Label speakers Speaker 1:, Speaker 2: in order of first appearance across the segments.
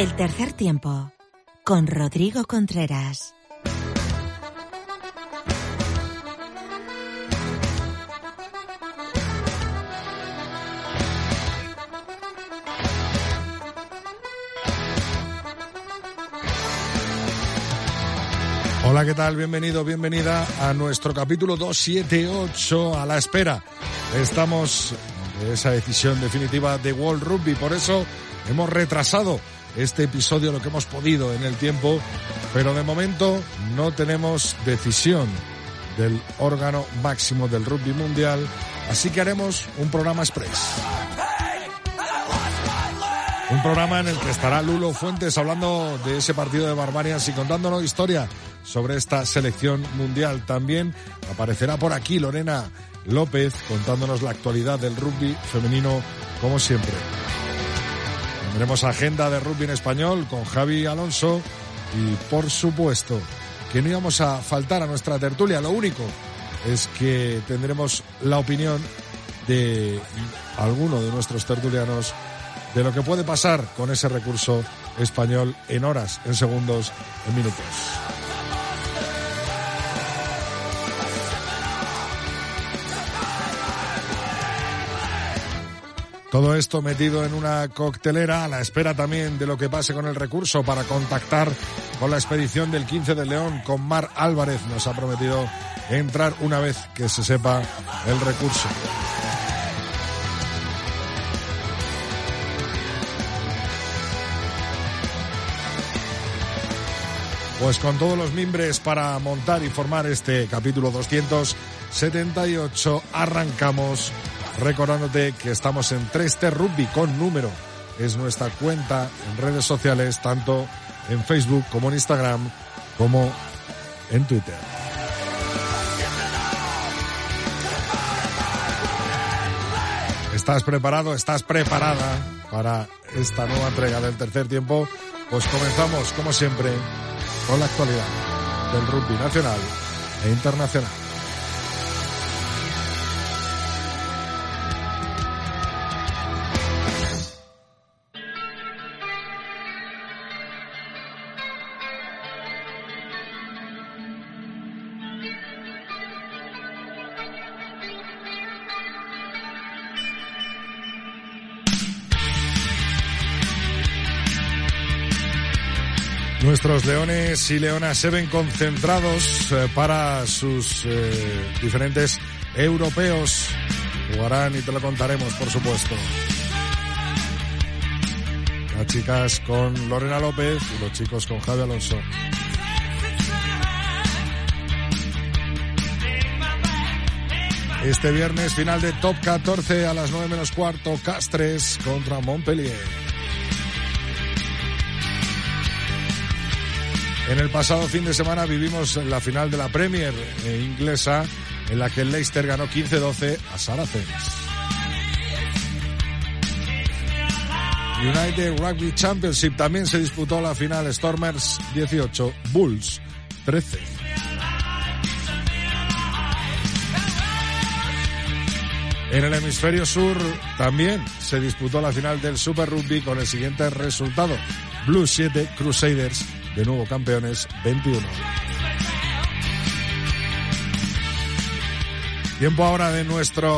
Speaker 1: El tercer tiempo con Rodrigo Contreras.
Speaker 2: Hola, ¿qué tal? Bienvenido, bienvenida a nuestro capítulo 278 a la espera. Estamos de esa decisión definitiva de World Rugby, por eso hemos retrasado este episodio lo que hemos podido en el tiempo, pero de momento no tenemos decisión del órgano máximo del rugby mundial, así que haremos un programa express. Un programa en el que estará Lulo Fuentes hablando de ese partido de Barbarians y contándonos historia sobre esta selección mundial. También aparecerá por aquí Lorena López contándonos la actualidad del rugby femenino como siempre. Tendremos agenda de rugby en español con Javi Alonso y por supuesto que no íbamos a faltar a nuestra tertulia. Lo único es que tendremos la opinión de alguno de nuestros tertulianos de lo que puede pasar con ese recurso español en horas, en segundos, en minutos. Todo esto metido en una coctelera a la espera también de lo que pase con el recurso para contactar con la expedición del 15 de León con Mar Álvarez. Nos ha prometido entrar una vez que se sepa el recurso. Pues con todos los mimbres para montar y formar este capítulo 278 arrancamos recordándote que estamos en 3T Rugby con número. Es nuestra cuenta en redes sociales, tanto en Facebook como en Instagram, como en Twitter. ¿Estás preparado? ¿Estás preparada para esta nueva entrega del tercer tiempo? Pues comenzamos, como siempre, con la actualidad del rugby nacional e internacional. Nuestros leones y leonas se ven concentrados eh, para sus eh, diferentes europeos. Jugarán y te lo contaremos, por supuesto. Las chicas con Lorena López y los chicos con Javi Alonso. Este viernes final de Top 14 a las 9 menos cuarto, Castres contra Montpellier. En el pasado fin de semana vivimos la final de la Premier inglesa en la que el Leicester ganó 15-12 a Saracens. United Rugby Championship también se disputó la final Stormers 18, Bulls 13. En el hemisferio sur también se disputó la final del Super Rugby con el siguiente resultado. Blues 7, Crusaders de nuevo campeones 21. Tiempo ahora de nuestra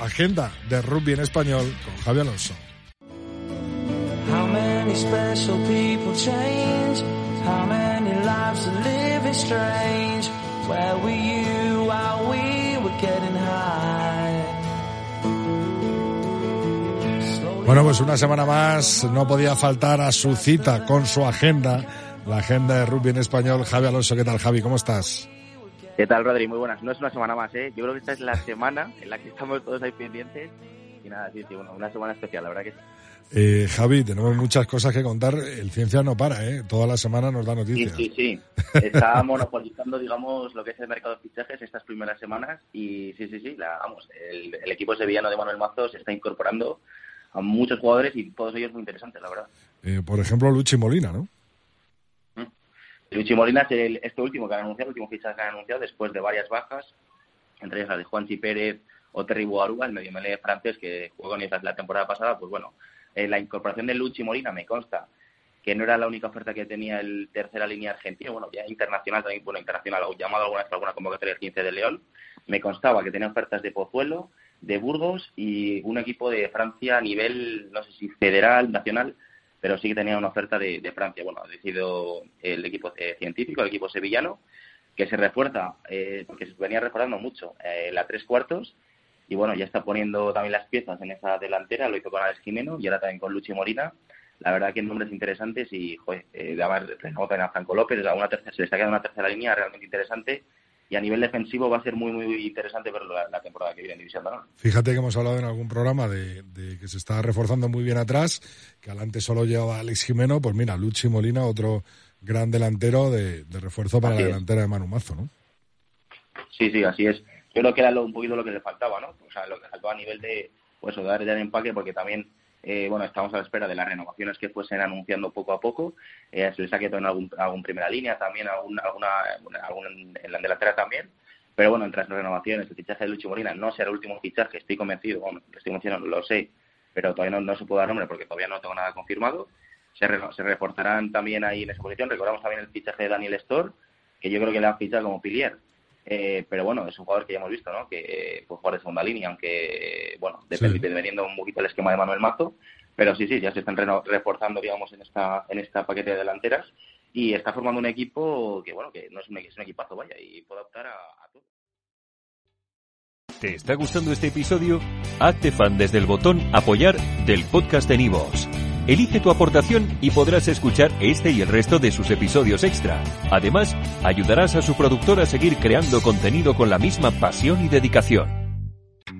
Speaker 2: agenda de rugby en español con Javi Alonso. How many special people change? How many lives are living strange? Where were you while we were getting high? Bueno, pues una semana más no podía faltar a su cita con su agenda la agenda de rugby en español. Javi Alonso, ¿qué tal Javi? ¿Cómo estás?
Speaker 3: ¿Qué tal, Rodri? Muy buenas. No es una semana más, ¿eh? Yo creo que esta es la semana en la que estamos todos ahí pendientes. Y nada, sí, sí, bueno, una semana especial, la verdad que sí.
Speaker 2: Eh, Javi, tenemos muchas cosas que contar. El Ciencia no para, ¿eh? Toda la semana nos da noticias.
Speaker 3: Sí, sí, sí. Está monopolizando, digamos, lo que es el mercado de fichajes estas primeras semanas. Y sí, sí, sí, la, vamos, el, equipo sevillano de Manuel Mazo se está incorporando a muchos jugadores y todos ellos muy interesantes, la verdad.
Speaker 2: Eh, por ejemplo, Luchi Molina, ¿no?
Speaker 3: Luchi Molina es el, este último que han anunciado, el último fichaje que han anunciado después de varias bajas, entre ellas la de Juanchi Pérez o Terry Boaruga, el medio melee francés que jugó con la temporada pasada, pues bueno, eh, la incorporación de Luchi Molina me consta que no era la única oferta que tenía el tercera línea argentino, bueno, ya internacional también, bueno, internacional, llamado alguna vez alguna convocatoria el 15 de León, me constaba que tenía ofertas de Pozuelo, de Burgos y un equipo de Francia a nivel, no sé si federal, nacional, pero sí que tenía una oferta de, Francia. Bueno, ha decidido el equipo eh, científico, el equipo sevillano, que se refuerza, eh, porque se venía reforzando mucho, eh, la tres cuartos, y bueno, ya está poniendo también las piezas en esa delantera, lo hizo con Alex Jimeno y ahora también con Luchi Morina. La verdad que nombres interesantes y, joder, eh, de haber también a Franco López, a una tercera, se le está quedando una tercera línea realmente interesante y a nivel defensivo va a ser muy, muy interesante ver la, temporada que viene en División de
Speaker 2: Fíjate que hemos hablado en algún programa de, que se está reforzando muy bien atrás, que adelante solo llevaba Alex Jimeno, pues mira, Luchi Molina, otro gran delantero de, refuerzo para la delantera de Manu Mazo, ¿no?
Speaker 3: Sí, sí, así es yo creo que era lo, un poquito lo que le faltaba, ¿no? O sea, lo que faltaba a nivel de, pues, dar el empaque, porque también, eh, bueno, estamos a la espera de las renovaciones que fuesen anunciando poco a poco. Eh, se les ha quedado en algún, algún primera línea también, algún, alguna, algún, en la delantera también. Pero bueno, entre las renovaciones, el fichaje de Luchi Molina no será el último fichaje, estoy convencido, estoy convencido, lo sé, pero todavía no, se puede dar nombre porque todavía no tengo nada confirmado. Se, se reforzarán también ahí en esa posición. Recordamos también el fichaje de Daniel Storr, que yo creo que le han fichado como pilier eh, pero bueno, es un jugador que ya hemos visto, ¿no? Que fue jugador de segunda línea, aunque, bueno, dependiendo un poquito el esquema de Manuel Mazo. Pero sí, sí, ya se están reforzando, digamos, en esta, en esta paquete de delanteras. Y está formando un equipo que, bueno, que no es un, es un equipazo, vaya, y puede optar a, a todo.
Speaker 4: ¿Te está gustando este episodio? Hazte fan desde el botón Apoyar del podcast de Nivos. Elige tu aportación y podrás escuchar este y el resto de sus episodios extra. Además, ayudarás a su productor a seguir creando contenido con la misma pasión y dedicación.